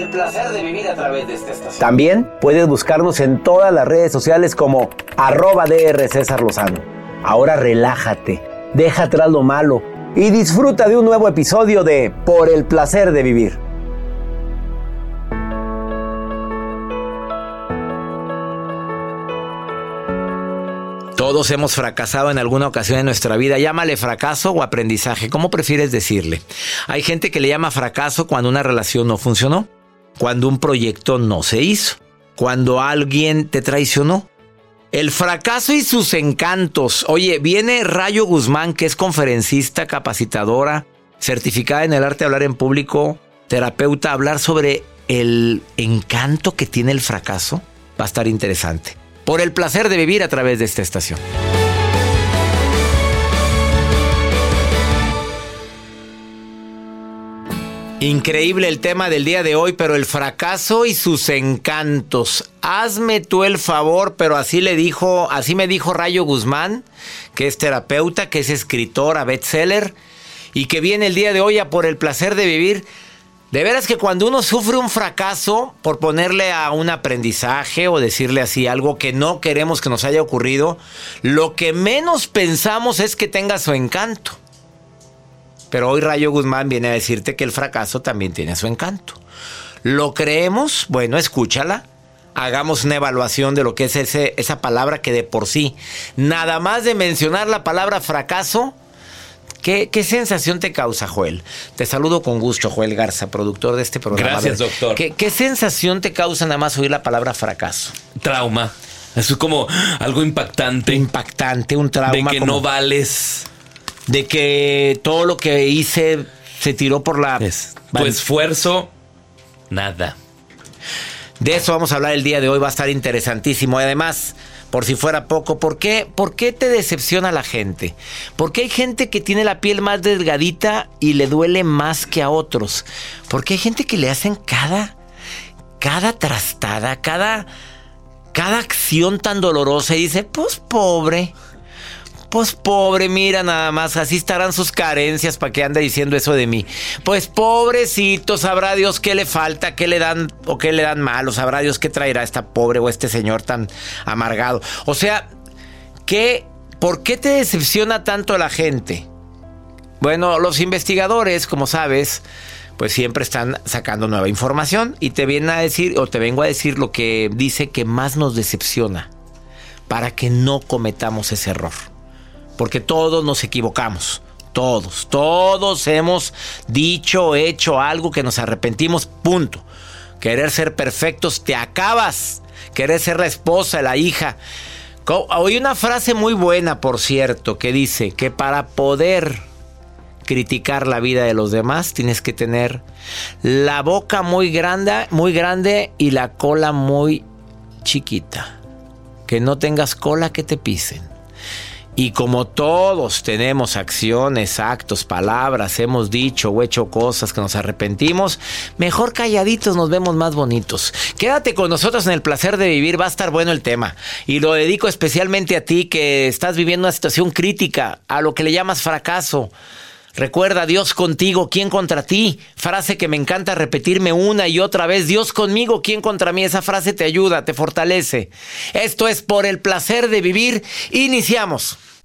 El placer de vivir a través de esta estación. También puedes buscarnos en todas las redes sociales como arroba DR César Lozano. Ahora relájate, deja atrás lo malo y disfruta de un nuevo episodio de Por el placer de vivir. Todos hemos fracasado en alguna ocasión en nuestra vida. Llámale fracaso o aprendizaje. ¿Cómo prefieres decirle? Hay gente que le llama fracaso cuando una relación no funcionó, cuando un proyecto no se hizo, cuando alguien te traicionó. El fracaso y sus encantos. Oye, viene Rayo Guzmán, que es conferencista, capacitadora, certificada en el arte de hablar en público, terapeuta, a hablar sobre el encanto que tiene el fracaso. Va a estar interesante por el placer de vivir a través de esta estación. Increíble el tema del día de hoy, pero el fracaso y sus encantos. Hazme tú el favor, pero así le dijo, así me dijo Rayo Guzmán, que es terapeuta, que es escritora, bestseller, y que viene el día de hoy a por el placer de vivir. De veras que cuando uno sufre un fracaso por ponerle a un aprendizaje o decirle así algo que no queremos que nos haya ocurrido, lo que menos pensamos es que tenga su encanto. Pero hoy Rayo Guzmán viene a decirte que el fracaso también tiene su encanto. ¿Lo creemos? Bueno, escúchala. Hagamos una evaluación de lo que es ese, esa palabra que de por sí, nada más de mencionar la palabra fracaso, ¿Qué, sensación te causa, Joel? Te saludo con gusto, Joel Garza, productor de este programa. Gracias, doctor. ¿qué, sensación te causa nada más oír la palabra fracaso? Trauma. Eso es como algo impactante. Impactante, un trauma. De que no vales. De que todo lo que hice se tiró por la... tu esfuerzo, nada. De eso vamos a hablar el día de hoy, va a estar interesantísimo. Además, por si fuera poco, ¿por qué, ¿por qué te decepciona la gente? Porque hay gente que tiene la piel más delgadita y le duele más que a otros. Porque hay gente que le hacen cada, cada trastada, cada, cada acción tan dolorosa y dice, pues pobre. Pues pobre, mira nada más, así estarán sus carencias para que anda diciendo eso de mí. Pues pobrecito, sabrá Dios qué le falta, qué le dan o qué le dan mal, sabrá Dios qué traerá esta pobre o este señor tan amargado. O sea, ¿qué, ¿por qué te decepciona tanto la gente? Bueno, los investigadores, como sabes, pues siempre están sacando nueva información y te vienen a decir, o te vengo a decir lo que dice que más nos decepciona para que no cometamos ese error porque todos nos equivocamos. Todos, todos hemos dicho hecho algo que nos arrepentimos, punto. Querer ser perfectos, te acabas. Querer ser la esposa, la hija. Oí una frase muy buena, por cierto, que dice que para poder criticar la vida de los demás tienes que tener la boca muy grande, muy grande y la cola muy chiquita. Que no tengas cola que te pisen. Y como todos tenemos acciones, actos, palabras, hemos dicho o hecho cosas que nos arrepentimos, mejor calladitos nos vemos más bonitos. Quédate con nosotros en el placer de vivir, va a estar bueno el tema. Y lo dedico especialmente a ti que estás viviendo una situación crítica, a lo que le llamas fracaso. Recuerda, Dios contigo, ¿quién contra ti? Frase que me encanta repetirme una y otra vez. Dios conmigo, ¿quién contra mí? Esa frase te ayuda, te fortalece. Esto es por el placer de vivir. Iniciamos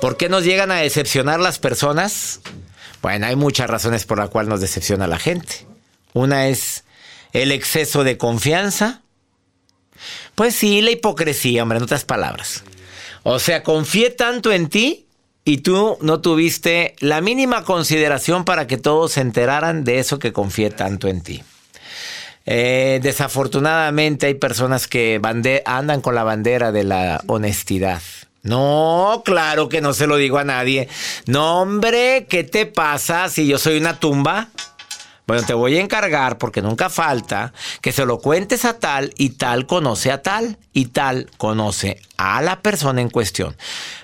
¿Por qué nos llegan a decepcionar las personas? Bueno, hay muchas razones por las cuales nos decepciona la gente. Una es el exceso de confianza. Pues sí, la hipocresía, hombre, en otras palabras. O sea, confié tanto en ti y tú no tuviste la mínima consideración para que todos se enteraran de eso que confié tanto en ti. Eh, desafortunadamente hay personas que andan con la bandera de la honestidad. No, claro que no se lo digo a nadie. No, hombre, ¿qué te pasa si yo soy una tumba? Bueno, te voy a encargar, porque nunca falta, que se lo cuentes a tal y tal conoce a tal y tal conoce a la persona en cuestión.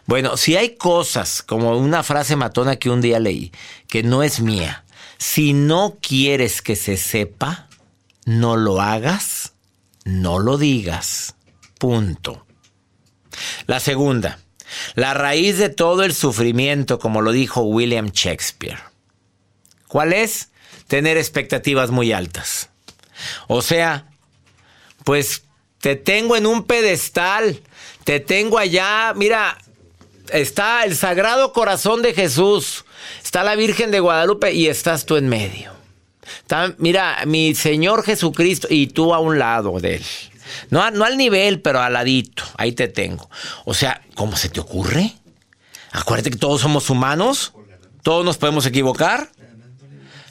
Bueno, si hay cosas, como una frase matona que un día leí, que no es mía, si no quieres que se sepa, no lo hagas, no lo digas. Punto. La segunda, la raíz de todo el sufrimiento, como lo dijo William Shakespeare. ¿Cuál es? Tener expectativas muy altas. O sea, pues te tengo en un pedestal, te tengo allá, mira, está el Sagrado Corazón de Jesús, está la Virgen de Guadalupe y estás tú en medio. mira, mi Señor Jesucristo y tú a un lado de él. No, al nivel, pero al ladito. Ahí te tengo. O sea, ¿cómo se te ocurre? Acuérdate que todos somos humanos. Todos nos podemos equivocar.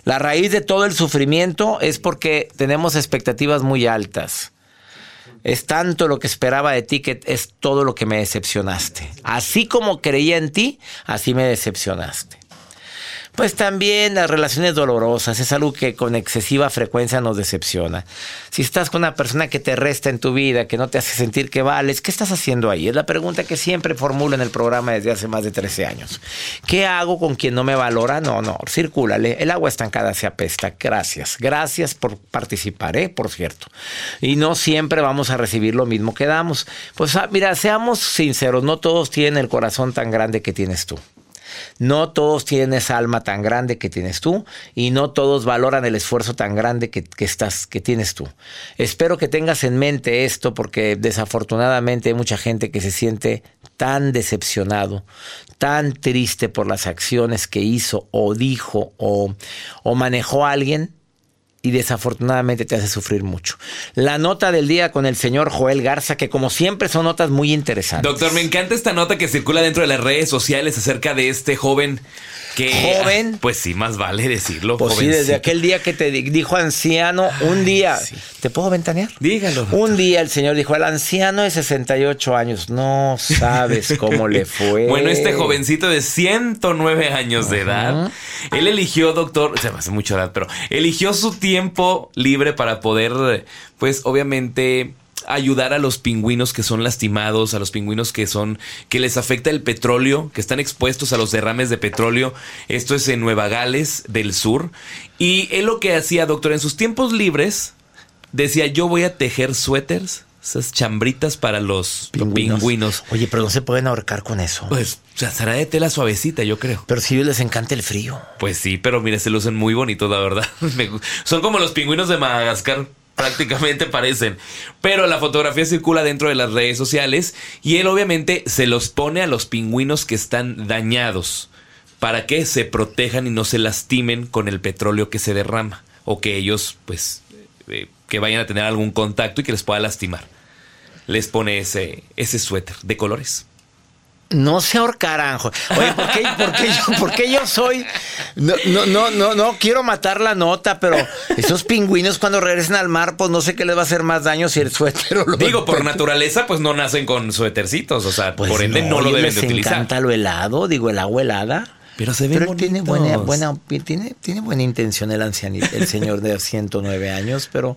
La raíz de todo el sufrimiento es porque tenemos expectativas muy altas. Es tanto lo que esperaba de ti que es todo lo que me decepcionaste. Así como creía en ti, así me decepcionaste. Pues también las relaciones dolorosas es algo que con excesiva frecuencia nos decepciona. Si estás con una persona que te resta en tu vida, que no te hace sentir que vales, ¿qué estás haciendo ahí? Es la pregunta que siempre formulo en el programa desde hace más de 13 años. ¿Qué hago con quien no me valora? No, no, circúlale. El agua estancada se apesta. Gracias. Gracias por participar, ¿eh? Por cierto. Y no siempre vamos a recibir lo mismo que damos. Pues ah, mira, seamos sinceros, no todos tienen el corazón tan grande que tienes tú. No todos tienen esa alma tan grande que tienes tú y no todos valoran el esfuerzo tan grande que, estás, que tienes tú. Espero que tengas en mente esto porque desafortunadamente hay mucha gente que se siente tan decepcionado, tan triste por las acciones que hizo o dijo o, o manejó alguien y desafortunadamente te hace sufrir mucho. La nota del día con el señor Joel Garza, que como siempre son notas muy interesantes. Doctor, me encanta esta nota que circula dentro de las redes sociales acerca de este joven que... ¿Joven? Pues sí, más vale decirlo. Pues sí, desde aquel día que te di- dijo anciano, un día... ¿Te puedo ventanear? Dígalo. doctor. Un día el señor dijo, el anciano de 68 años, no sabes cómo le fue. Bueno, este jovencito de 109 años de edad, él eligió, doctor, se me hace mucha edad, pero eligió su tiempo libre para poder, pues obviamente ayudar a los pingüinos que son lastimados, a los pingüinos que son que les afecta el petróleo, que están expuestos a los derrames de petróleo. Esto es en Nueva Gales del Sur y él lo que hacía, doctor, en sus tiempos libres decía, "Yo voy a tejer suéteres, esas chambritas para los pingüinos." Oye, pero no se pueden ahorcar con eso. Pues, o sea, será de tela suavecita, yo creo. pero si les encanta el frío. Pues sí, pero mire, se lucen muy bonitos, la verdad. Son como los pingüinos de Madagascar. Prácticamente parecen. Pero la fotografía circula dentro de las redes sociales y él obviamente se los pone a los pingüinos que están dañados para que se protejan y no se lastimen con el petróleo que se derrama o que ellos pues eh, que vayan a tener algún contacto y que les pueda lastimar. Les pone ese, ese suéter de colores. No se ahorcarán. Oye, ¿por qué, por qué yo, por qué yo soy? No, no, no, no, no quiero matar la nota, pero esos pingüinos cuando regresen al mar, pues no sé qué les va a hacer más daño si el suéter o lo Digo, por naturaleza, pues no nacen con suétercitos, o sea, Pues por ende no, lo deben de les utilizar. encanta lo helado, digo, el agua helada. Pero se ven Pero él tiene buena, bonitos. buena, tiene, tiene buena intención el ancianito, el señor de 109 años, pero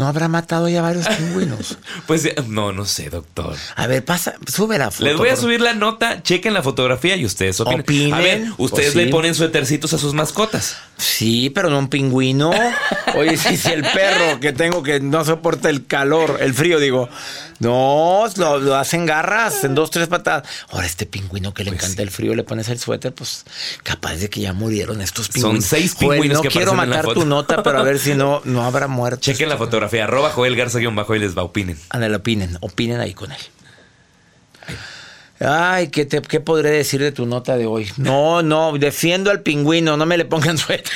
no habrá matado ya varios pingüinos. Pues eh, no, no sé, doctor. A ver, pasa, sube la foto. Les voy a por- subir la nota, chequen la fotografía y ustedes opinen. Opinen, A ver, ustedes pues sí. le ponen suétercitos a sus mascotas. Sí, pero no un pingüino. Oye, si, si el perro que tengo que no soporta el calor, el frío, digo, no, lo, lo hacen garras en dos, tres patadas. Ahora, este pingüino que le Pues encanta el frío, le pones el suéter, pues capaz de que ya murieron estos pingüinos. seis Joel, pingüinos no que quiero aparecen en la matar tu foto. nota, pero a ver si no, no habrá muerto. Chequen la fotografía, arroba Joel Garza guion bajo y les va, opinen. Ándale, opinen, opinen ahí con él. Ay, ¿qué, te, ¿qué podré decir de tu nota de hoy? No, no, defiendo al pingüino, no me le pongan suéter.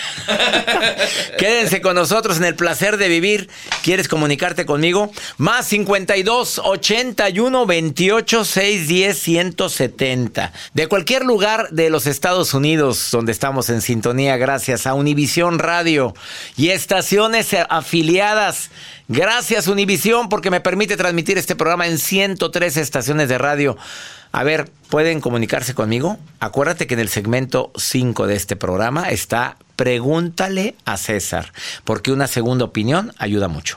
Quédense con nosotros en el placer de vivir. ¿Quieres comunicarte conmigo? Más 52 81 28 610 170. De cualquier lugar de los Estados Unidos donde estamos en sintonía, gracias a Univisión Radio y estaciones afiliadas. Gracias Univisión porque me permite transmitir este programa en 103 estaciones de radio. A ver, ¿pueden comunicarse conmigo? Acuérdate que en el segmento 5 de este programa está Pregúntale a César, porque una segunda opinión ayuda mucho.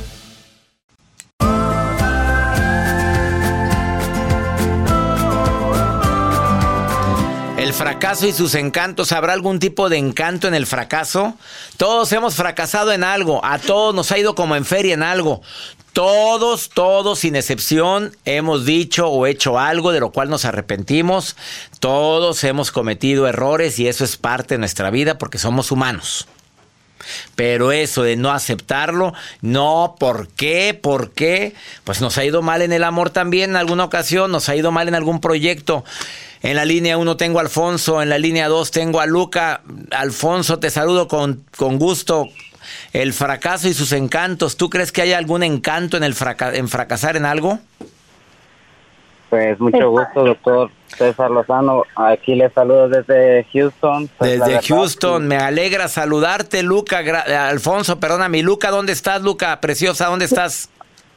El fracaso y sus encantos. ¿Habrá algún tipo de encanto en el fracaso? Todos hemos fracasado en algo. A todos nos ha ido como en feria en algo. Todos, todos, sin excepción, hemos dicho o hecho algo de lo cual nos arrepentimos. Todos hemos cometido errores y eso es parte de nuestra vida porque somos humanos. Pero eso de no aceptarlo, no, ¿por qué? ¿Por qué? Pues nos ha ido mal en el amor también en alguna ocasión, nos ha ido mal en algún proyecto. En la línea 1 tengo a Alfonso, en la línea 2 tengo a Luca. Alfonso, te saludo con, con gusto. El fracaso y sus encantos, ¿tú crees que hay algún encanto en, el en fracasar en algo? Pues mucho gusto, doctor César Lozano. Aquí le saludo desde Houston. Pues, desde Houston, me alegra saludarte, Luca. Alfonso, perdóname, Luca, ¿dónde estás, Luca? Preciosa, ¿dónde estás?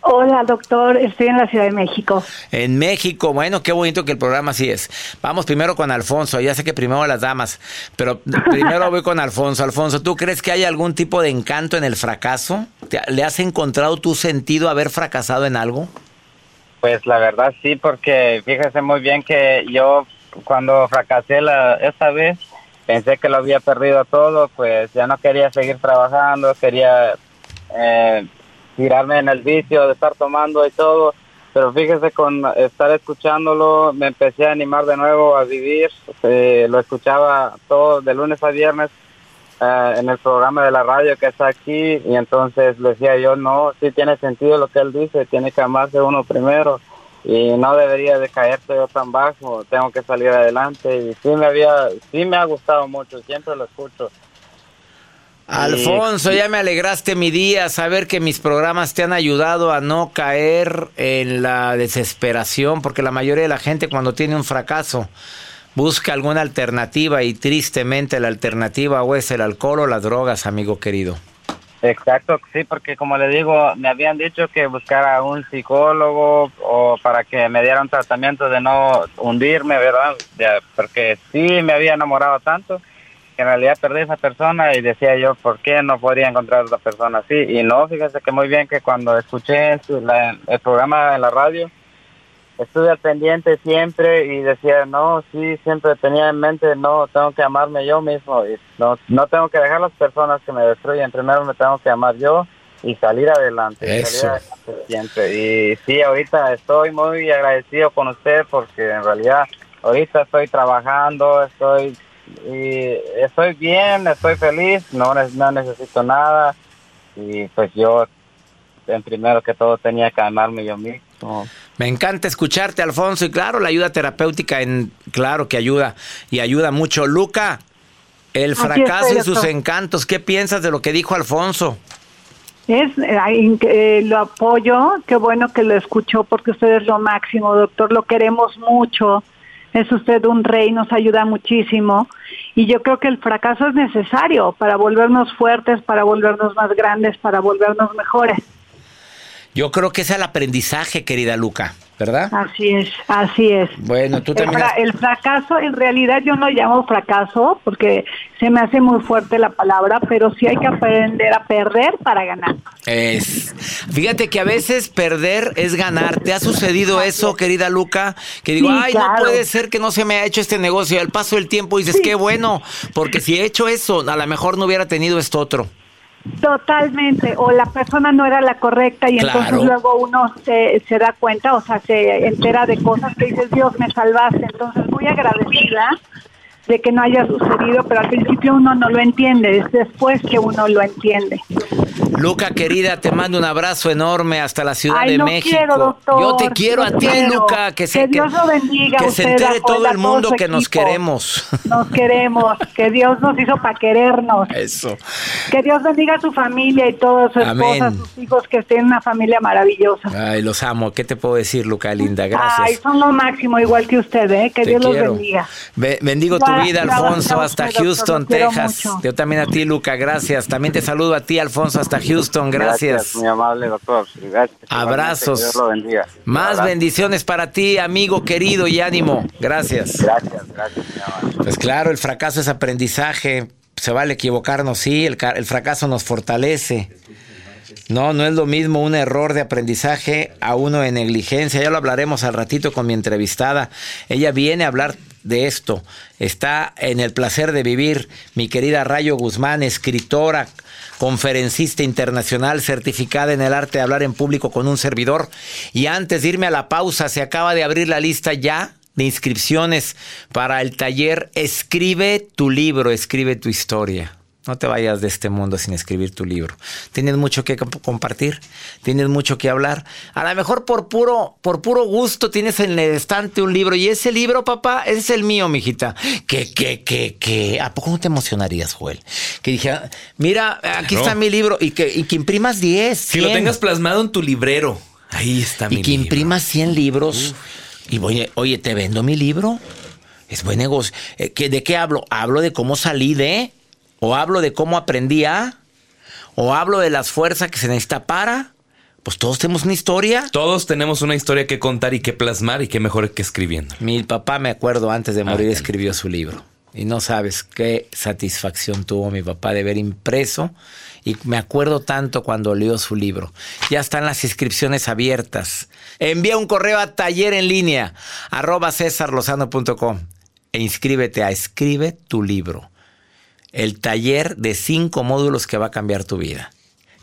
Hola, doctor. Estoy en la Ciudad de México. En México. Bueno, qué bonito que el programa así es. Vamos primero con Alfonso. Ya sé que primero las damas, pero primero voy con Alfonso. Alfonso, ¿tú crees que hay algún tipo de encanto en el fracaso? ¿Le has encontrado tu sentido haber fracasado en algo? Pues la verdad sí, porque fíjese muy bien que yo cuando fracasé la, esta vez pensé que lo había perdido todo, pues ya no quería seguir trabajando, quería... Eh, tirarme en el vicio de estar tomando y todo, pero fíjese con estar escuchándolo me empecé a animar de nuevo a vivir, eh, lo escuchaba todo de lunes a viernes eh, en el programa de la radio que está aquí y entonces decía yo, no, sí tiene sentido lo que él dice, tiene que amarse uno primero y no debería de caerse yo tan bajo, tengo que salir adelante y sí me había, sí me ha gustado mucho, siempre lo escucho. Alfonso, ya me alegraste mi día, saber que mis programas te han ayudado a no caer en la desesperación, porque la mayoría de la gente cuando tiene un fracaso busca alguna alternativa y tristemente la alternativa o es el alcohol o las drogas, amigo querido. Exacto, sí, porque como le digo, me habían dicho que buscara un psicólogo o para que me diera un tratamiento de no hundirme, ¿verdad? porque sí me había enamorado tanto que en realidad perdí esa persona y decía yo, ¿por qué no podría encontrar otra persona así? Y no, fíjese que muy bien que cuando escuché el programa en la radio, estuve al pendiente siempre y decía, no, sí, siempre tenía en mente, no, tengo que amarme yo mismo y no, no tengo que dejar las personas que me destruyen, primero me tengo que amar yo y salir adelante. Eso. siempre. Y sí, ahorita estoy muy agradecido con usted porque en realidad ahorita estoy trabajando, estoy y estoy bien, estoy feliz, no, no necesito nada y pues yo en primero que todo tenía que amarme yo mismo. Me encanta escucharte, Alfonso, y claro, la ayuda terapéutica, en claro que ayuda y ayuda mucho. Luca, el fracaso y sus encantos, ¿qué piensas de lo que dijo Alfonso? Es, eh, lo apoyo, qué bueno que lo escuchó porque usted es lo máximo, doctor, lo queremos mucho es usted un rey, nos ayuda muchísimo y yo creo que el fracaso es necesario para volvernos fuertes, para volvernos más grandes, para volvernos mejores. Yo creo que es el aprendizaje, querida Luca, ¿verdad? Así es, así es. Bueno, tú también. El, fracaso, en realidad yo no llamo fracaso porque se me hace muy fuerte la palabra, pero sí hay que aprender a perder para ganar. Es. Fíjate que a veces perder es ganar. ¿Te ha sucedido eso, querida Luca? Que digo, ay, no puede ser que no se me haya hecho este negocio. Y al paso del tiempo dices, qué bueno, porque si he hecho eso, a lo mejor no hubiera tenido esto otro. Totalmente, o la persona no era la correcta y entonces luego uno se, se da cuenta, o sea, se entera de cosas que dices, Dios, me salvaste. Entonces, muy agradecida de que no haya sucedido, pero al principio uno no lo entiende, es después que uno lo entiende. Luca, querida, te mando un abrazo enorme hasta la Ciudad de no México. Quiero, doctor, Yo te quiero a ti, Luca, que se, que Dios lo bendiga que se entere todo el mundo que nos queremos. Nos queremos, que Dios nos hizo para querernos. Eso. Que Dios bendiga a su familia y todos sus esposas, sus hijos, que estén en una familia maravillosa. Ay, los amo. ¿Qué te puedo decir, Luca, linda? Gracias. Ay, son lo máximo, igual que usted, ¿eh? Que Dios los bendiga. bendigo tu vida, Alfonso, hasta Houston, Texas. Yo también a ti, Luca, gracias. También te saludo a ti, Alfonso, hasta Houston, gracias. Gracias, muy amable, doctor. Gracias. Abrazos. Dios lo bendiga. Más bendiciones para ti, amigo querido y ánimo. Gracias. Gracias, gracias, mi amable. Pues claro, el fracaso es aprendizaje se vale equivocarnos, sí, el, el fracaso nos fortalece. No, no es lo mismo un error de aprendizaje a uno de negligencia. Ya lo hablaremos al ratito con mi entrevistada. Ella viene a hablar de esto. Está en el placer de vivir mi querida Rayo Guzmán, escritora, conferencista internacional, certificada en el arte de hablar en público con un servidor. Y antes de irme a la pausa, se acaba de abrir la lista ya de inscripciones para el taller Escribe tu libro, escribe tu historia. No te vayas de este mundo sin escribir tu libro. Tienes mucho que compartir, tienes mucho que hablar. A lo mejor por puro, por puro gusto tienes en el estante un libro y ese libro, papá, es el mío, mijita. Que, que, que, que. ¿A poco no te emocionarías, Joel? Que dije, mira, aquí está mi libro y que, y que imprimas 10. Que lo tengas plasmado en tu librero. Ahí está mi libro. Y que imprimas 100 libros. Y voy, oye, te vendo mi libro. Es buen negocio. Eh, ¿De qué hablo? Hablo de cómo salí de o hablo de cómo aprendí a, o hablo de las fuerzas que se necesita para. Pues todos tenemos una historia. Todos tenemos una historia que contar y que plasmar y que mejor que escribiendo. Mi papá, me acuerdo, antes de morir escribió su libro. Y no sabes qué satisfacción tuvo mi papá de ver impreso. Y me acuerdo tanto cuando leyó su libro. Ya están las inscripciones abiertas. Envía un correo a taller en línea arroba e inscríbete a Escribe tu libro el taller de cinco módulos que va a cambiar tu vida.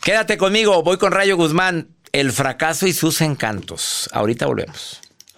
Quédate conmigo, voy con Rayo Guzmán, el fracaso y sus encantos. Ahorita volvemos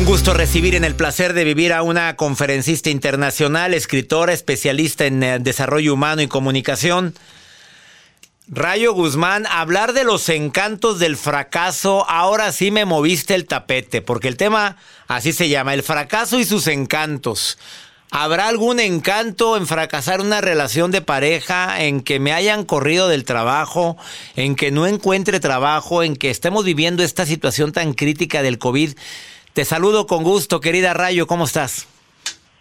Un gusto recibir en el placer de vivir a una conferencista internacional, escritora, especialista en eh, desarrollo humano y comunicación. Rayo Guzmán, hablar de los encantos del fracaso, ahora sí me moviste el tapete, porque el tema así se llama, el fracaso y sus encantos. ¿Habrá algún encanto en fracasar una relación de pareja, en que me hayan corrido del trabajo, en que no encuentre trabajo, en que estemos viviendo esta situación tan crítica del COVID? Te saludo con gusto, querida Rayo, ¿cómo estás?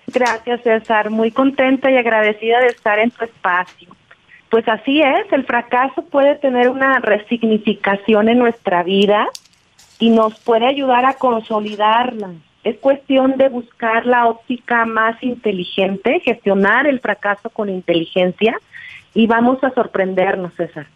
Gracias, César. Muy contenta y agradecida de estar en tu espacio. Pues así es, el fracaso puede tener una resignificación en nuestra vida y nos puede ayudar a consolidarla. Es cuestión de buscar la óptica más inteligente, gestionar el fracaso con inteligencia y vamos a sorprendernos, César.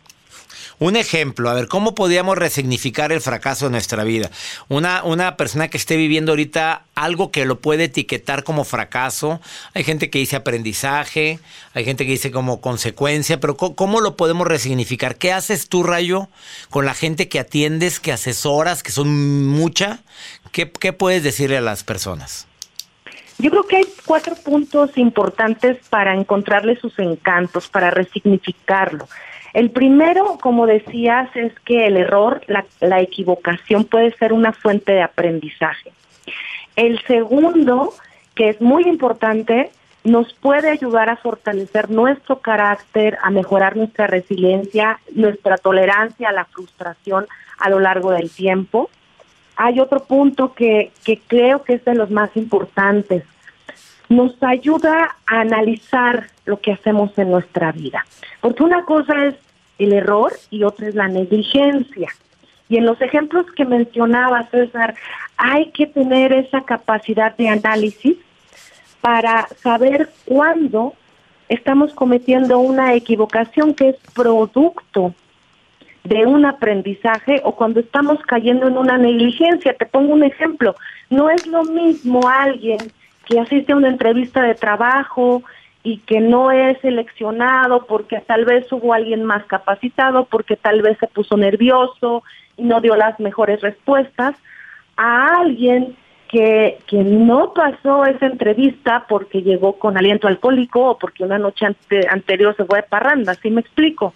Un ejemplo, a ver, ¿cómo podríamos resignificar el fracaso de nuestra vida? Una, una persona que esté viviendo ahorita algo que lo puede etiquetar como fracaso, hay gente que dice aprendizaje, hay gente que dice como consecuencia, pero ¿cómo, lo podemos resignificar? ¿Qué haces tú, Rayo, con la gente que atiendes, que asesoras, que son mucha? ¿Qué, qué puedes decirle a las personas? Yo creo que hay cuatro puntos importantes para encontrarle sus encantos, para resignificarlo. El primero, como decías, es que el error, la, equivocación puede ser una fuente de aprendizaje. El segundo, que es muy importante, nos puede ayudar a fortalecer nuestro carácter, a mejorar nuestra resiliencia, nuestra tolerancia a la frustración a lo largo del tiempo. Hay otro punto que, que creo que es de los más importantes. Nos ayuda a analizar lo que hacemos en nuestra vida. Porque una cosa es el error y otra es la negligencia. Y en los ejemplos que mencionaba César, hay que tener esa capacidad de análisis para saber cuándo estamos cometiendo una equivocación que es producto de un aprendizaje o cuando estamos cayendo en una negligencia. Te pongo un ejemplo. No es lo mismo alguien que asiste a una entrevista de trabajo y que no es seleccionado porque tal vez hubo alguien más capacitado, porque tal vez se puso nervioso y no dio las mejores respuestas, a alguien que, que no pasó esa entrevista porque llegó con aliento alcohólico o porque una noche anterior se fue de parranda, ¿sí me explico?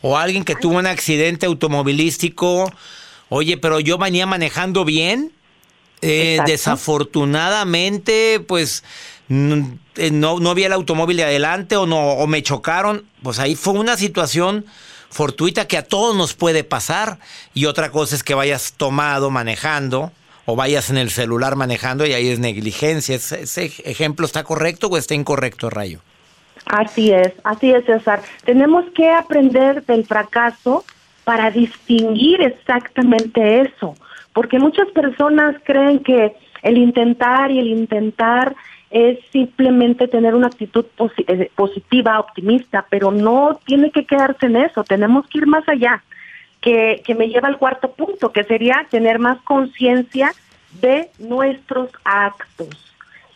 O alguien que tuvo un accidente automovilístico, oye, pero yo venía manejando bien, eh, desafortunadamente, pues eh, no, no vi el automóvil de adelante o no o me chocaron, pues ahí fue una situación fortuita que a todos nos puede pasar y otra cosa es que vayas tomado manejando o vayas en el celular manejando y ahí es negligencia. ¿Ese, ejemplo está correcto o está incorrecto, Rayo? Así es, así es, César. Tenemos que aprender del fracaso para distinguir exactamente eso, porque muchas personas creen que el intentar y el intentar es simplemente tener una actitud eh, positiva, optimista, pero no tiene que quedarse en eso, tenemos que ir más allá que me lleva al cuarto punto, que sería tener más conciencia de nuestros actos.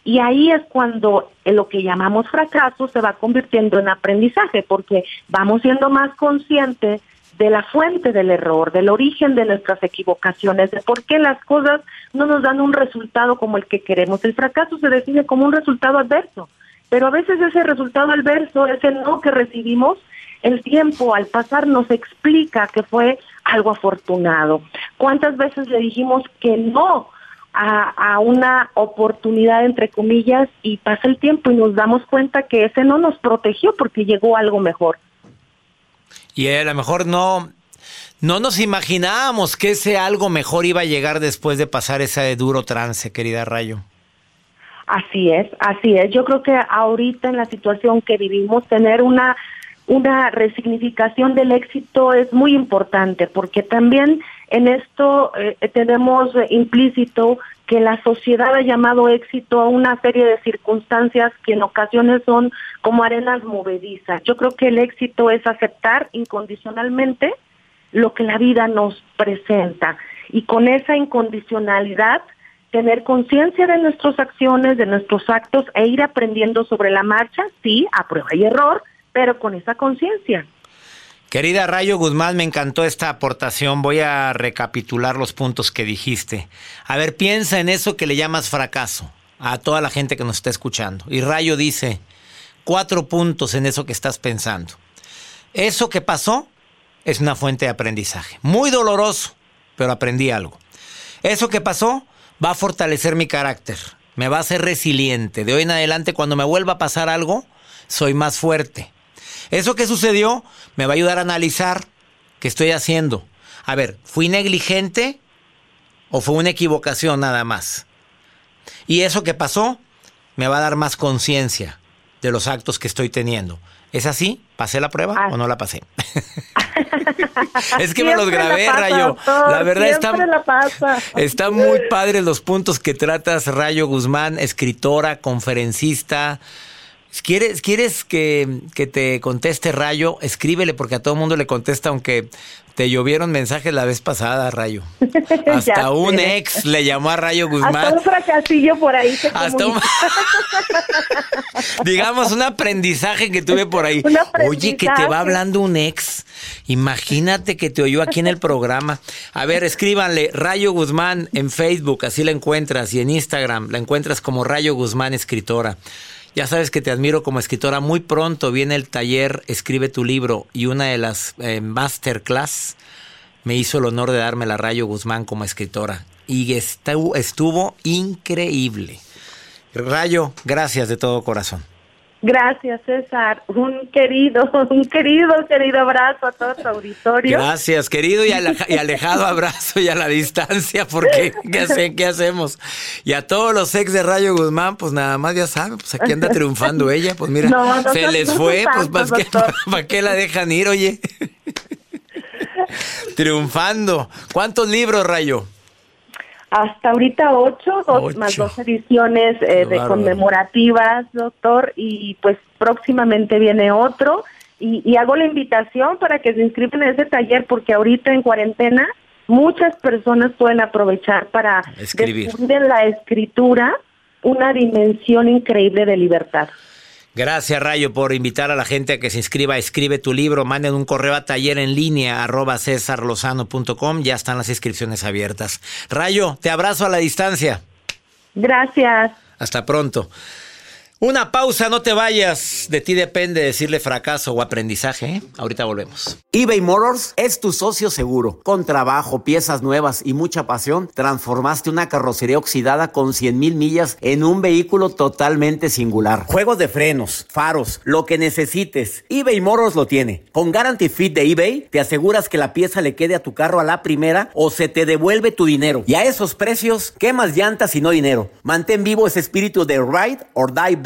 Y ahí es cuando lo que llamamos fracaso se va convirtiendo en aprendizaje, porque vamos siendo más conscientes de la fuente del error, del origen de nuestras equivocaciones, de por qué las cosas no nos dan un resultado como el que queremos. El fracaso se define como un resultado adverso, pero a veces ese resultado adverso, ese no que recibimos, el tiempo al pasar nos explica que fue algo afortunado. ¿Cuántas veces le dijimos que no a, a, una oportunidad, entre comillas, y pasa el tiempo y nos damos cuenta que ese no nos protegió porque llegó algo mejor? Y a lo mejor no, no nos imaginábamos que ese algo mejor iba a llegar después de pasar ese duro trance, querida Rayo. Así es, así es. Yo creo que ahorita en la situación que vivimos, tener una una resignificación del éxito es muy importante porque también en esto eh, tenemos implícito que la sociedad ha llamado éxito a una serie de circunstancias que en ocasiones son como arenas movedizas. Yo creo que el éxito es aceptar incondicionalmente lo que la vida nos presenta y con esa incondicionalidad tener conciencia de nuestras acciones, de nuestros actos e ir aprendiendo sobre la marcha, sí, a prueba y error, pero con esa conciencia. Querida Rayo Guzmán, me encantó esta aportación. Voy a recapitular los puntos que dijiste. A ver, piensa en eso que le llamas fracaso a toda la gente que nos está escuchando. Y Rayo dice cuatro puntos en eso que estás pensando. Eso que pasó es una fuente de aprendizaje. Muy doloroso, pero aprendí algo. Eso que pasó va a fortalecer mi carácter. Me va a hacer resiliente. De hoy en adelante, cuando me vuelva a pasar algo, soy más fuerte eso que sucedió me va a ayudar a analizar qué estoy haciendo. A ver, ¿fui negligente o fue una equivocación nada más? Y eso que pasó me va a dar más conciencia de los actos que estoy teniendo. ¿Es así? ¿Pasé la prueba o no la pasé? es que me los grabé, Rayo. la verdad está, está muy padre los puntos que tratas, Rayo Guzmán, escritora, conferencista, ¿Quieres, quieres que, te conteste Rayo? Escríbele porque a todo mundo le contesta, aunque te llovieron mensajes la vez pasada, Rayo. Hasta un ex le llamó a Rayo Guzmán. Hasta un fracasillo por ahí. Hasta un... Digamos, un aprendizaje que tuve por ahí. Oye, que te va hablando un ex. Imagínate que te oyó aquí en el programa. A ver, escríbanle Rayo Guzmán en Facebook, así la encuentras, y en Instagram la encuentras como Rayo Guzmán Escritora. Ya sabes que te admiro como escritora. Muy pronto viene el taller Escribe tu libro y una de las eh, masterclass me hizo el honor de darme la Rayo Guzmán como escritora. Y estuvo, estuvo increíble. Rayo, gracias de todo corazón. Gracias, César. Un querido, un querido, querido abrazo a todo tu auditorio. Gracias, querido y, alejado abrazo y a la distancia, porque ¿qué, ¿qué hacemos? Y a todos los ex de Rayo Guzmán, pues nada más ya saben, pues aquí anda triunfando ella, pues mira, se les fue, pues ¿para qué, ¿para qué la dejan ir, oye? triunfando. ¿Cuántos libros, Rayo? Hasta ahorita ocho, dos, más dos ediciones eh, de conmemorativas, doctor, y pues próximamente viene otro. Y, hago la invitación para que se inscriban en ese taller porque ahorita en cuarentena muchas personas pueden aprovechar para Escribir. descubrir en la escritura una dimensión increíble de libertad. Gracias, Rayo, por invitar a la gente a que se inscriba. Escribe tu libro, manden un correo a taller en línea arroba cesarlozano.com. Ya están las inscripciones abiertas. Rayo, te abrazo a la distancia. Gracias. Hasta pronto. Una pausa, no te vayas. De ti depende decirle fracaso o aprendizaje. ¿eh? Ahorita volvemos. eBay Motors es tu socio seguro. Con trabajo, piezas nuevas y mucha pasión, transformaste una carrocería oxidada con 100 mil millas en un vehículo totalmente singular. Juegos de frenos, faros, lo que necesites. eBay Motors lo tiene. Con Guarantee Fit de eBay, te aseguras que la pieza le quede a tu carro a la primera o se te devuelve tu dinero. Y a esos precios, ¿qué más llantas y no dinero? Mantén vivo ese espíritu de ride or die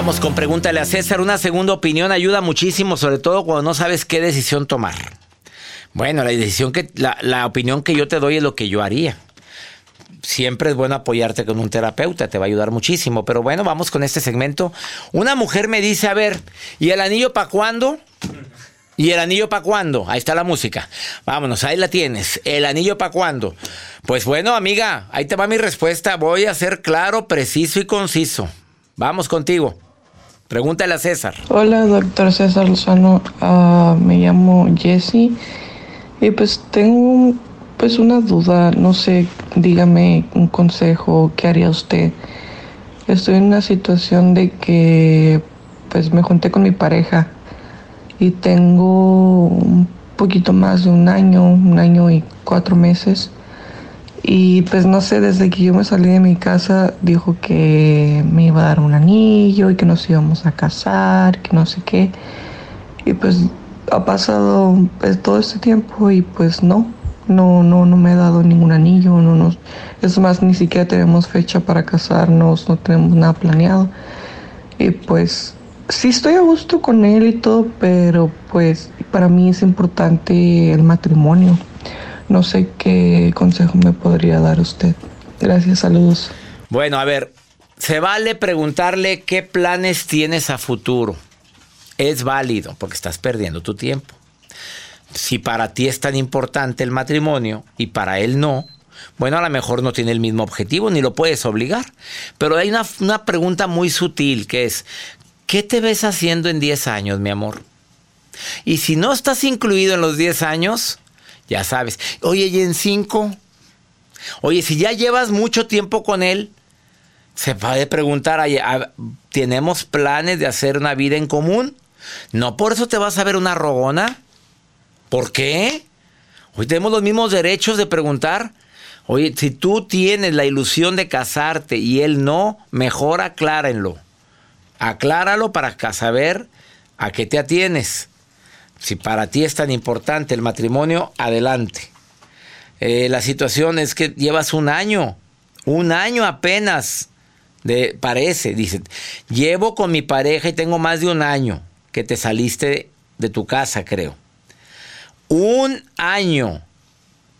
Vamos con pregúntale a César. Una segunda opinión ayuda muchísimo, sobre todo cuando no sabes qué decisión tomar. Bueno, la decisión que, la, la opinión que yo te doy es lo que yo haría. Siempre es bueno apoyarte con un terapeuta, te va a ayudar muchísimo. Pero bueno, vamos con este segmento. Una mujer me dice, a ver, ¿y el anillo para cuándo? ¿Y el anillo para cuándo? Ahí está la música. Vámonos, ahí la tienes. ¿El anillo para cuándo? Pues bueno, amiga, ahí te va mi respuesta. Voy a ser claro, preciso y conciso. Vamos contigo. Pregúntale a César. Hola, doctor César Lozano. Ah, me llamo Jesse. Y pues tengo pues una duda. No sé, dígame un consejo. ¿Qué haría usted? Estoy en una situación de que pues me junté con mi pareja y tengo un poquito más de un año, un año y cuatro meses. Y pues no sé, desde que yo me salí de mi casa dijo que me iba a dar un anillo y que nos íbamos a casar, que no sé qué. Y pues ha pasado pues, todo este tiempo y pues no, no, no, no me ha dado ningún anillo, no nos, es más, ni siquiera tenemos fecha para casarnos, no tenemos nada planeado. Y pues sí estoy a gusto con él y todo, pero pues para mí es importante el matrimonio. No sé qué consejo me podría dar usted. Gracias, saludos. Bueno, a ver, se vale preguntarle qué planes tienes a futuro. Es válido porque estás perdiendo tu tiempo. Si para ti es tan importante el matrimonio y para él no, bueno, a lo mejor no tiene el mismo objetivo ni lo puedes obligar. Pero hay una, una pregunta muy sutil que es, ¿qué te ves haciendo en 10 años, mi amor? Y si no estás incluido en los 10 años, Ya sabes. Oye, ¿y en cinco? Oye, si ya llevas mucho tiempo con él, se puede preguntar, ¿tenemos planes de hacer una vida en común? No por eso te vas a ver una rogona. ¿Por qué? Hoy tenemos los mismos derechos de preguntar. Oye, si tú tienes la ilusión de casarte y él no, mejor aclárenlo. Acláralo para saber a qué te atienes. Si para ti es tan importante el matrimonio, adelante. Eh, la situación es que llevas un año, un año apenas, parece, dice, llevo con mi pareja y tengo más de un año que te saliste de tu casa, creo. Un año.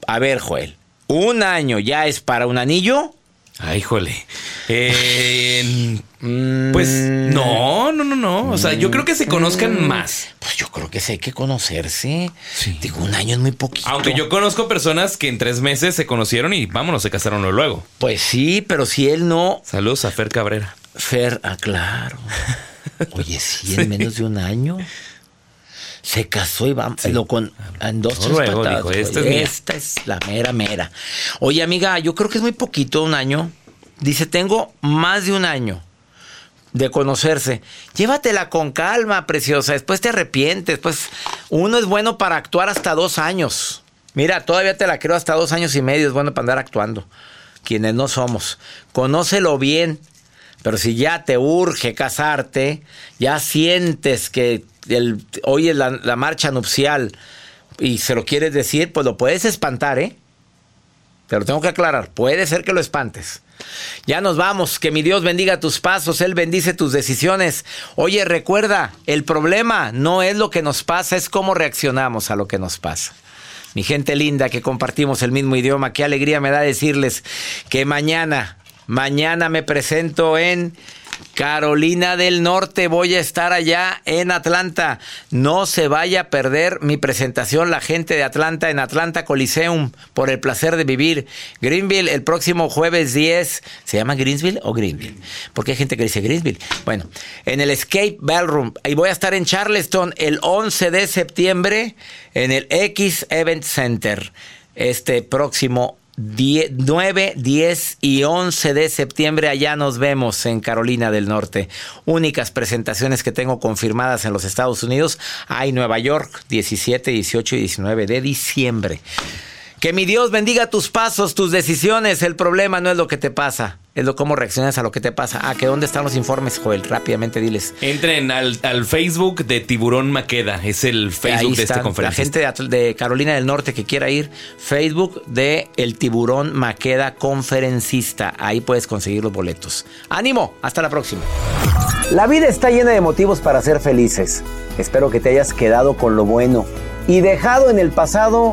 A ver, Joel, un año ya es para un anillo. Ay, jole. Eh, pues no, no, no, no. O sea, yo creo que se conozcan más. Pues yo creo que sí hay que conocerse. Digo, un año es muy poquito. Aunque yo conozco personas que en tres meses se conocieron y vámonos, se casaron luego. Pues sí, pero si él no. Saludos a Fer Cabrera. Fer, ah, claro. Oye, sí, en menos de un año. Se casó y vamos con en dos tres patadas, este Esta es la mera mera. Oye, amiga, yo creo que es muy poquito un año. Dice, tengo más de un año de conocerse. Llévatela con calma, preciosa. Después te arrepientes. Pues uno es bueno para actuar hasta dos años. Mira, todavía te la creo hasta dos años y medio. Es bueno para andar actuando. Quienes no somos. Conócelo bien. Pero si ya te urge casarte, ya sientes que hoy es la, la marcha nupcial y se lo quieres decir, pues lo puedes espantar, ¿eh? Pero tengo que aclarar, puede ser que lo espantes. Ya nos vamos, que mi Dios bendiga tus pasos, Él bendice tus decisiones. Oye, recuerda, el problema no es lo que nos pasa, es cómo reaccionamos a lo que nos pasa. Mi gente linda que compartimos el mismo idioma, qué alegría me da decirles que mañana, mañana me presento en Carolina del Norte, voy a estar allá en Atlanta. No se vaya a perder mi presentación, la gente de Atlanta en Atlanta Coliseum, por el placer de vivir. Greenville, el próximo jueves 10. ¿Se llama Greensville o Greenville? Porque hay gente que dice Greensville. Bueno, en el Escape Ballroom. Y voy a estar en Charleston el 11 de septiembre en el X Event Center. Este próximo 9, 10 y 11 de septiembre allá nos vemos en Carolina del Norte. Únicas presentaciones que tengo confirmadas en los Estados Unidos. Hay Nueva York 17, 18 y 19 de diciembre. Que mi Dios bendiga tus pasos, tus decisiones. El problema no es lo que te pasa, es lo cómo reaccionas a lo que te pasa. Ah, que dónde están los informes, Joel. Rápidamente diles. Entren al, Facebook de Tiburón Maqueda. Es el Facebook de esta conferencia. La gente de, Carolina del Norte que quiera ir, Facebook de El Tiburón Maqueda Conferencista. Ahí puedes conseguir los boletos. ¡Ánimo! Hasta la próxima. La vida está llena de motivos para ser felices. Espero que te hayas quedado con lo bueno y dejado en el pasado